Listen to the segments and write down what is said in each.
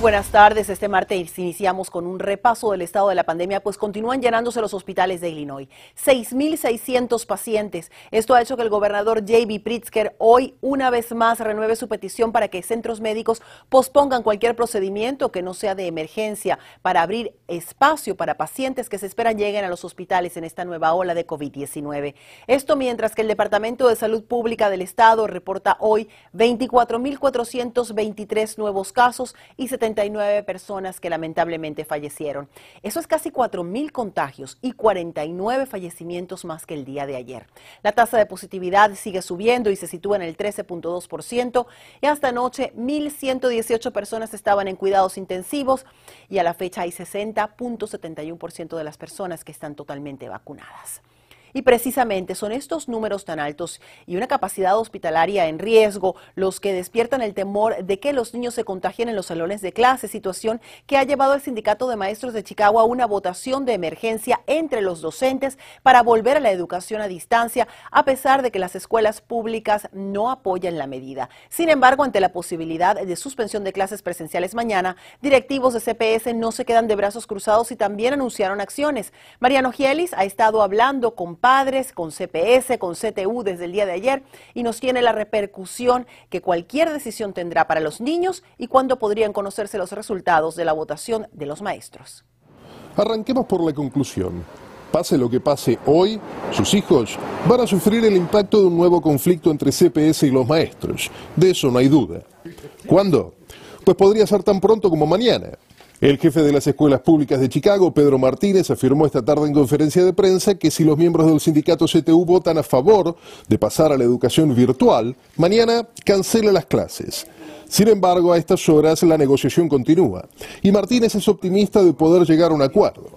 Buenas tardes. Este martes iniciamos con un repaso del estado de la pandemia, pues continúan llenándose los hospitales de Illinois. 6.600 pacientes. Esto ha hecho que el gobernador J.B. Pritzker hoy una vez más renueve su petición para que centros médicos pospongan cualquier procedimiento que no sea de emergencia para abrir espacio para pacientes que se esperan lleguen a los hospitales en esta nueva ola de COVID-19. Esto mientras que el Departamento de Salud Pública del Estado reporta hoy 24.423 nuevos casos y 70 personas que lamentablemente fallecieron. Eso es casi 4.000 contagios y 49 fallecimientos más que el día de ayer. La tasa de positividad sigue subiendo y se sitúa en el 13.2% y hasta anoche 1.118 personas estaban en cuidados intensivos y a la fecha hay 60.71% de las personas que están totalmente vacunadas. Y precisamente son estos números tan altos y una capacidad hospitalaria en riesgo los que despiertan el temor de que los niños se contagien en los salones de clase, situación que ha llevado al Sindicato de Maestros de Chicago a una votación de emergencia entre los docentes para volver a la educación a distancia, a pesar de que las escuelas públicas no apoyan la medida. Sin embargo, ante la posibilidad de suspensión de clases presenciales mañana, directivos de CPS no se quedan de brazos cruzados y también anunciaron acciones. Mariano Gielis ha estado hablando con padres, con CPS, con CTU desde el día de ayer y nos tiene la repercusión que cualquier decisión tendrá para los niños y cuándo podrían conocerse los resultados de la votación de los maestros. Arranquemos por la conclusión. Pase lo que pase hoy, sus hijos van a sufrir el impacto de un nuevo conflicto entre CPS y los maestros. De eso no hay duda. ¿Cuándo? Pues podría ser tan pronto como mañana. El jefe de las escuelas públicas de Chicago, Pedro Martínez, afirmó esta tarde en conferencia de prensa que si los miembros del sindicato CTU votan a favor de pasar a la educación virtual, mañana cancela las clases. Sin embargo, a estas horas la negociación continúa y Martínez es optimista de poder llegar a un acuerdo.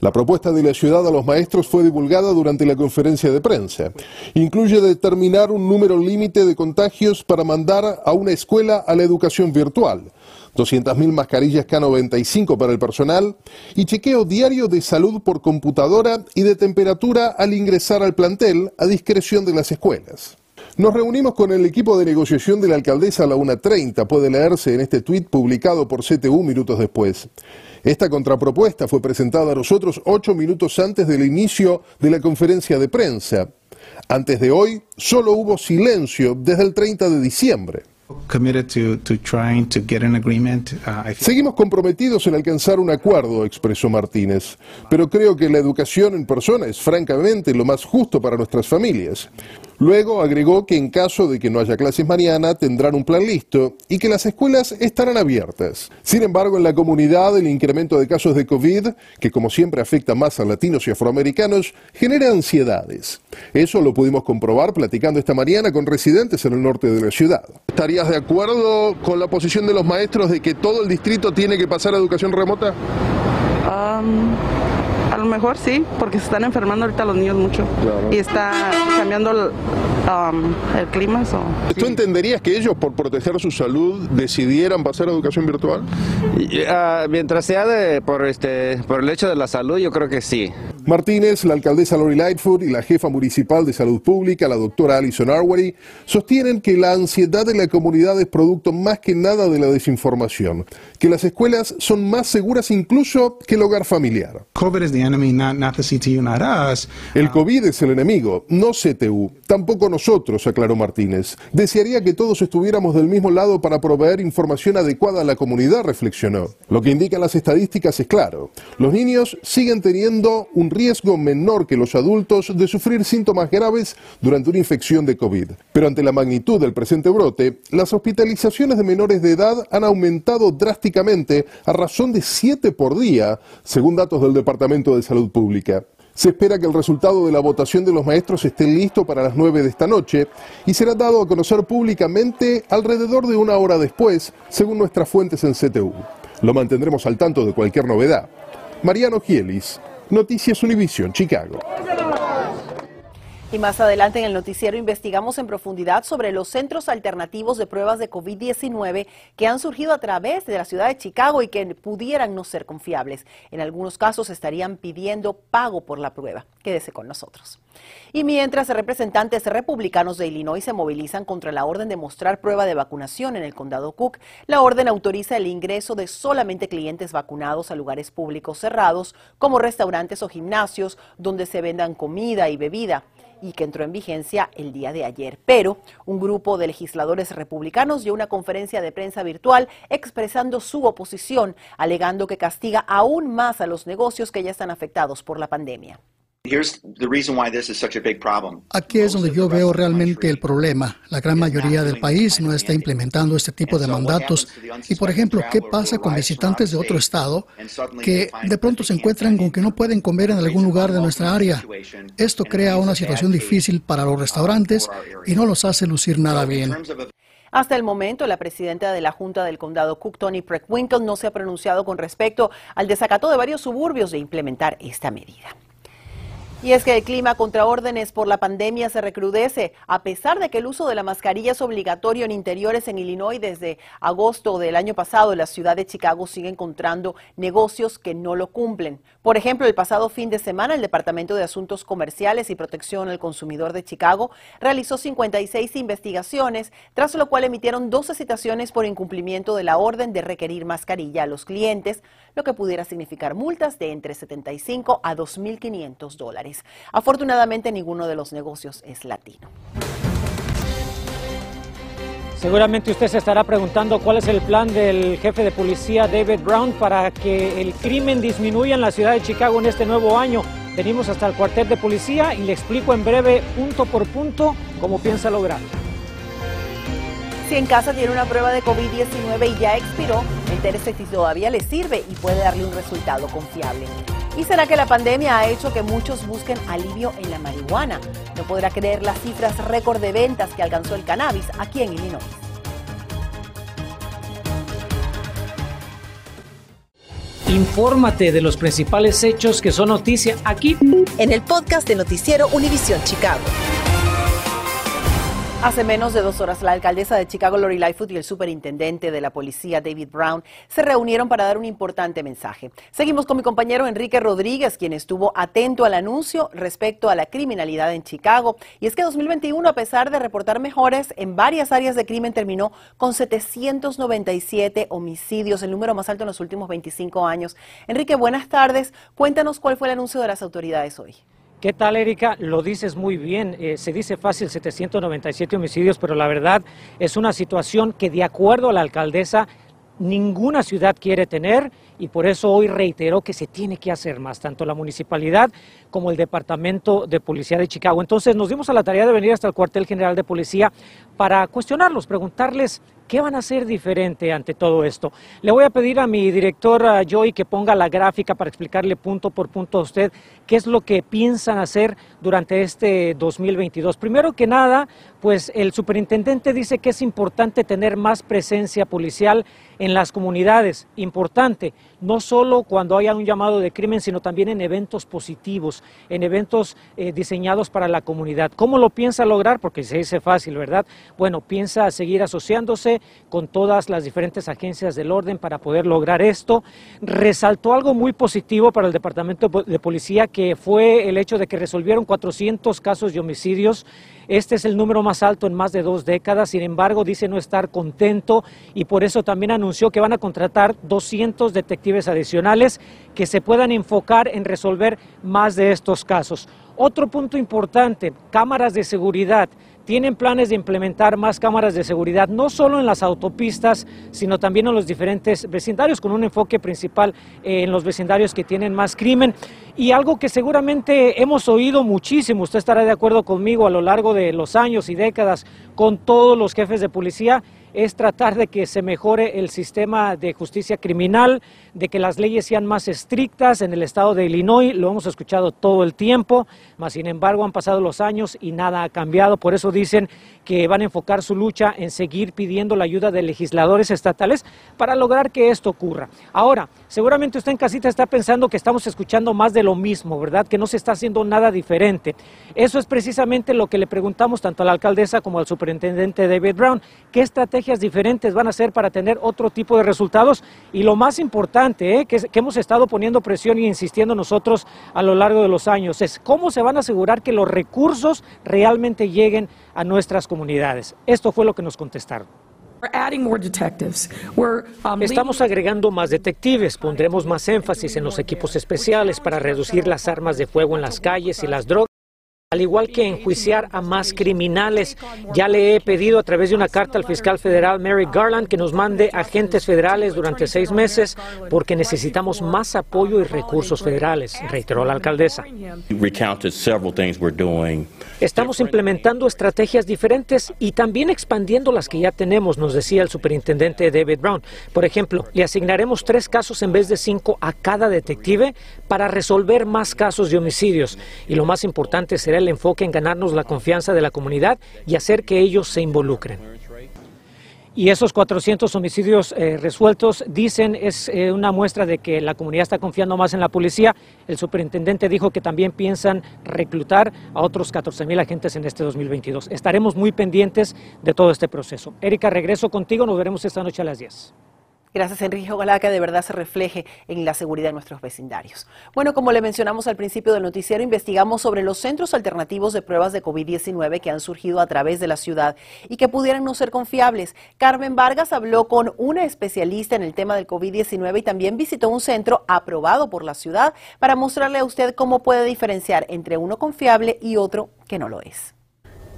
La propuesta de la ciudad a los maestros fue divulgada durante la conferencia de prensa. Incluye determinar un número límite de contagios para mandar a una escuela a la educación virtual 200.000 mascarillas K95 para el personal y chequeo diario de salud por computadora y de temperatura al ingresar al plantel a discreción de las escuelas. Nos reunimos con el equipo de negociación de la alcaldesa a la 1.30, puede leerse en este tuit publicado por CTU minutos después. Esta contrapropuesta fue presentada a nosotros ocho minutos antes del inicio de la conferencia de prensa. Antes de hoy, solo hubo silencio desde el 30 de diciembre. Seguimos comprometidos en alcanzar un acuerdo, expresó Martínez, pero creo que la educación en persona es francamente lo más justo para nuestras familias. Luego agregó que en caso de que no haya clases mañana tendrán un plan listo y que las escuelas estarán abiertas. Sin embargo, en la comunidad el incremento de casos de COVID, que como siempre afecta más a latinos y afroamericanos, genera ansiedades. Eso lo pudimos comprobar platicando esta mañana con residentes en el norte de la ciudad. ¿Estarías de acuerdo con la posición de los maestros de que todo el distrito tiene que pasar a educación remota? Mejor sí, porque se están enfermando ahorita los niños mucho. Y está cambiando el, um, clima. ¿Tú entenderías que ellos, por proteger su salud, decidieran pasar a educación virtual? Ah, mientras sea de, por, este, por el hecho de la salud, yo creo que sí. Martínez, la alcaldesa Lori Lightfoot y la jefa municipal de salud pública, la doctora Alison Arwery, sostienen que la ansiedad de la comunidad es producto más que nada de la desinformación, que las escuelas son más seguras incluso que el hogar familiar. El COVID es el enemigo, no CTU, tampoco nosotros, aclaró Martínez. Desearía que todos estuviéramos del mismo lado para proveer información adecuada a la comunidad, reflexionó. Lo que indican las estadísticas es claro. Los niños siguen teniendo un riesgo menor que los adultos de sufrir síntomas graves durante una infección de COVID. Pero ante la magnitud del presente brote, las hospitalizaciones de menores de edad han aumentado drásticamente a razón de 7 por día, según datos del Departamento de Salud Pública. Se espera que el resultado de la votación de los maestros esté listo para las 9 de esta noche y será dado a conocer públicamente alrededor de una hora después, según nuestras fuentes en CTU. Lo mantendremos al tanto de cualquier novedad. Mariano Gielis, Noticias Univision, Chicago. Y más adelante en el noticiero investigamos en profundidad sobre los centros alternativos de pruebas de COVID-19 que han surgido a través de la ciudad de Chicago y que pudieran no ser confiables. En algunos casos estarían pidiendo pago por la prueba. Quédese con nosotros. Y mientras representantes republicanos de Illinois se movilizan contra la orden de mostrar prueba de vacunación en el condado Cook, la orden autoriza el ingreso de solamente clientes vacunados a lugares públicos cerrados como restaurantes o gimnasios donde se vendan comida y bebida y que entró en vigencia el día de ayer. Pero un grupo de legisladores republicanos dio una conferencia de prensa virtual expresando su oposición, alegando que castiga aún más a los negocios que ya están afectados por la pandemia. Aquí es donde yo veo realmente el problema. La gran mayoría del país no está implementando este tipo de mandatos. Y, por ejemplo, ¿qué pasa con visitantes de otro estado que de pronto se encuentran con que no pueden comer en algún lugar de nuestra área? Esto crea una situación difícil para los restaurantes y no los hace lucir nada bien. Hasta el momento, la presidenta de la Junta del Condado Cook, Tony Preckwinkle, no se ha pronunciado con respecto al desacato de varios suburbios de implementar esta medida. Y es que el clima contra órdenes por la pandemia se recrudece, a pesar de que el uso de la mascarilla es obligatorio en interiores en Illinois desde agosto del año pasado. La ciudad de Chicago sigue encontrando negocios que no lo cumplen. Por ejemplo, el pasado fin de semana, el Departamento de Asuntos Comerciales y Protección al Consumidor de Chicago realizó 56 investigaciones, tras lo cual emitieron 12 citaciones por incumplimiento de la orden de requerir mascarilla a los clientes, lo que pudiera significar multas de entre 75 a 2.500 dólares. Afortunadamente, ninguno de los negocios es latino. Seguramente usted se estará preguntando cuál es el plan del jefe de policía David Brown para que el crimen disminuya en la ciudad de Chicago en este nuevo año. Venimos hasta el cuartel de policía y le explico en breve, punto por punto, cómo piensa lograr. Si en casa tiene una prueba de COVID-19 y ya expiró, entérese si todavía le sirve y puede darle un resultado confiable. ¿Y será que la pandemia ha hecho que muchos busquen alivio en la marihuana? No podrá creer las cifras récord de ventas que alcanzó el cannabis aquí en Illinois. Infórmate de los principales hechos que son noticia aquí en el podcast de Noticiero Univisión Chicago. Hace menos de dos horas, la alcaldesa de Chicago, Lori Lightfoot, y el superintendente de la policía, David Brown, se reunieron para dar un importante mensaje. Seguimos con mi compañero Enrique Rodríguez, quien estuvo atento al anuncio respecto a la criminalidad en Chicago. Y es que 2021, a pesar de reportar mejores en varias áreas de crimen, terminó con 797 homicidios, el número más alto en los últimos 25 años. Enrique, buenas tardes. Cuéntanos cuál fue el anuncio de las autoridades hoy. ¿Qué tal, Erika? Lo dices muy bien. Eh, se dice fácil 797 homicidios, pero la verdad es una situación que, de acuerdo a la alcaldesa, ninguna ciudad quiere tener y por eso hoy reiteró que se tiene que hacer más, tanto la municipalidad como el Departamento de Policía de Chicago. Entonces nos dimos a la tarea de venir hasta el cuartel general de policía para cuestionarlos, preguntarles ¿Qué van a hacer diferente ante todo esto? Le voy a pedir a mi director Joy que ponga la gráfica para explicarle punto por punto a usted qué es lo que piensan hacer durante este 2022. Primero que nada, pues el superintendente dice que es importante tener más presencia policial en las comunidades. Importante, no solo cuando haya un llamado de crimen, sino también en eventos positivos, en eventos eh, diseñados para la comunidad. ¿Cómo lo piensa lograr? Porque se dice fácil, ¿verdad? Bueno, piensa seguir asociándose con todas las diferentes agencias del orden para poder lograr esto. Resaltó algo muy positivo para el Departamento de Policía, que fue el hecho de que resolvieron 400 casos de homicidios este es el número más alto en más de dos décadas, sin embargo dice no estar contento y por eso también anunció que van a contratar 200 detectives adicionales que se puedan enfocar en resolver más de estos casos. Otro punto importante, cámaras de seguridad tienen planes de implementar más cámaras de seguridad, no solo en las autopistas, sino también en los diferentes vecindarios, con un enfoque principal en los vecindarios que tienen más crimen. Y algo que seguramente hemos oído muchísimo, usted estará de acuerdo conmigo a lo largo de los años y décadas con todos los jefes de policía, es tratar de que se mejore el sistema de justicia criminal, de que las leyes sean más estrictas en el estado de Illinois. Lo hemos escuchado todo el tiempo, mas sin embargo han pasado los años y nada ha cambiado. Por eso dicen que van a enfocar su lucha en seguir pidiendo la ayuda de legisladores estatales para lograr que esto ocurra. Ahora, seguramente usted en casita está pensando que estamos escuchando más de lo mismo, ¿verdad? Que no se está haciendo nada diferente. Eso es precisamente lo que le preguntamos tanto a la alcaldesa como al superintendente David Brown. ¿Qué estrategias diferentes van a hacer para tener otro tipo de resultados? Y lo más importante, ¿eh? que, que hemos estado poniendo presión y insistiendo nosotros a lo largo de los años, es cómo se van a asegurar que los recursos realmente lleguen a nuestras comunidades. Esto fue lo que nos contestaron. Um, Estamos agregando más detectives, pondremos más énfasis en los equipos especiales para reducir las armas de fuego en las calles y las drogas. Al igual que enjuiciar a más criminales, ya le he pedido a través de una carta al fiscal federal Mary Garland que nos mande agentes federales durante seis meses porque necesitamos más apoyo y recursos federales, reiteró la alcaldesa. Estamos implementando estrategias diferentes y también expandiendo las que ya tenemos, nos decía el superintendente David Brown. Por ejemplo, le asignaremos tres casos en vez de cinco a cada detective para resolver más casos de homicidios. Y lo más importante será el enfoque en ganarnos la confianza de la comunidad y hacer que ellos se involucren. Y esos 400 homicidios eh, resueltos dicen es eh, una muestra de que la comunidad está confiando más en la policía. El superintendente dijo que también piensan reclutar a otros 14 mil agentes en este 2022. Estaremos muy pendientes de todo este proceso. Erika, regreso contigo. Nos veremos esta noche a las 10. Gracias, Enrique. Ojalá que de verdad se refleje en la seguridad de nuestros vecindarios. Bueno, como le mencionamos al principio del noticiero, investigamos sobre los centros alternativos de pruebas de COVID-19 que han surgido a través de la ciudad y que pudieran no ser confiables. Carmen Vargas habló con una especialista en el tema del COVID-19 y también visitó un centro aprobado por la ciudad para mostrarle a usted cómo puede diferenciar entre uno confiable y otro que no lo es.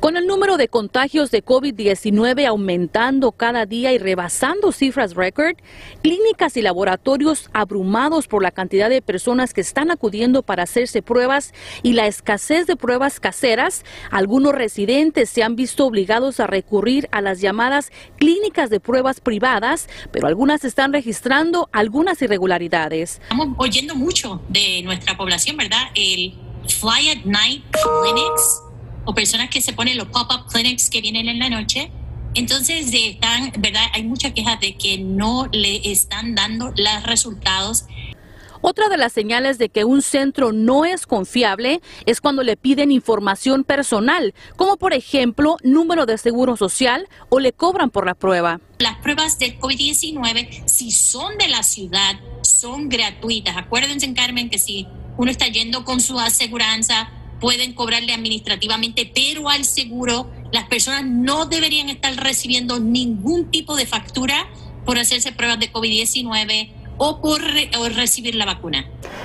Con el número de contagios de COVID-19 aumentando cada día y rebasando cifras récord, clínicas y laboratorios abrumados por la cantidad de personas que están acudiendo para hacerse pruebas y la escasez de pruebas caseras, algunos residentes se han visto obligados a recurrir a las llamadas clínicas de pruebas privadas, pero algunas están registrando algunas irregularidades. Estamos oyendo mucho de nuestra población, ¿verdad? El Fly at Night Clinics o personas que se ponen los pop-up clinics que vienen en la noche. Entonces, de, están, ¿verdad? Hay mucha queja de que no le están dando los resultados. Otra de las señales de que un centro no es confiable es cuando le piden información personal, como por ejemplo número de seguro social o le cobran por la prueba. Las pruebas de COVID-19, si son de la ciudad, son gratuitas. Acuérdense, Carmen, que si uno está yendo con su aseguranza pueden cobrarle administrativamente, pero al seguro las personas no deberían estar recibiendo ningún tipo de factura por hacerse pruebas de COVID-19 o por recibir la vacuna.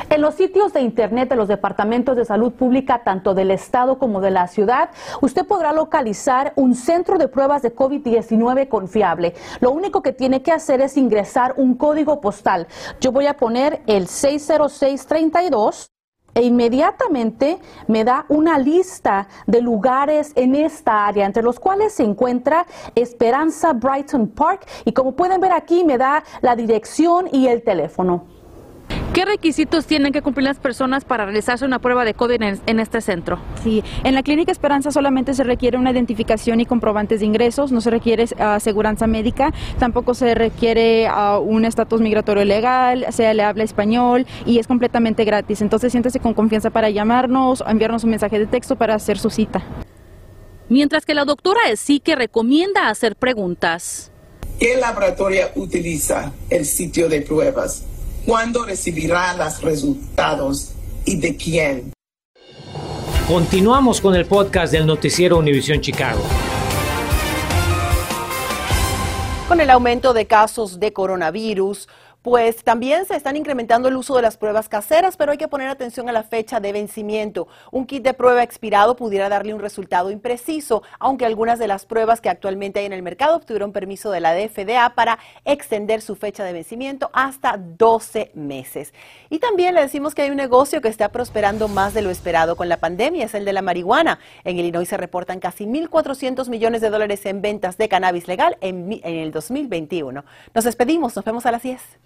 En los sitios de Internet de los departamentos de salud pública, tanto del Estado como de la ciudad, usted podrá localizar un centro de pruebas de COVID-19 confiable. Lo único que tiene que hacer es ingresar un código postal. Yo voy a poner el 60632 e inmediatamente me da una lista de lugares en esta área, entre los cuales se encuentra Esperanza Brighton Park y como pueden ver aquí me da la dirección y el teléfono. ¿Qué requisitos tienen que cumplir las personas para realizarse una prueba de COVID en, este centro? Sí, en la Clínica Esperanza solamente se requiere una identificación y comprobantes de ingresos, no se requiere aseguranza médica, tampoco se requiere un estatus migratorio legal, se le habla español y es completamente gratis. Entonces siéntese con confianza para llamarnos o enviarnos un mensaje de texto para hacer su cita. Mientras que la doctora que recomienda hacer preguntas. ¿Qué laboratorio utiliza el sitio de pruebas? ¿Cuándo recibirá los resultados y de quién? Continuamos con el podcast del noticiero Univisión Chicago. Con el aumento de casos de coronavirus, Pues también se están incrementando el uso de las pruebas caseras, pero hay que poner atención a la fecha de vencimiento. Un kit de prueba expirado pudiera darle un resultado impreciso, aunque algunas de las pruebas que actualmente hay en el mercado obtuvieron permiso de la DFDA para extender su fecha de vencimiento hasta 12 meses. Y también le decimos que hay un negocio que está prosperando más de lo esperado con la pandemia, es el de la marihuana. En Illinois se reportan casi 1.400 millones de dólares en ventas de cannabis legal en, en el 2021. Nos despedimos, nos vemos a las 10.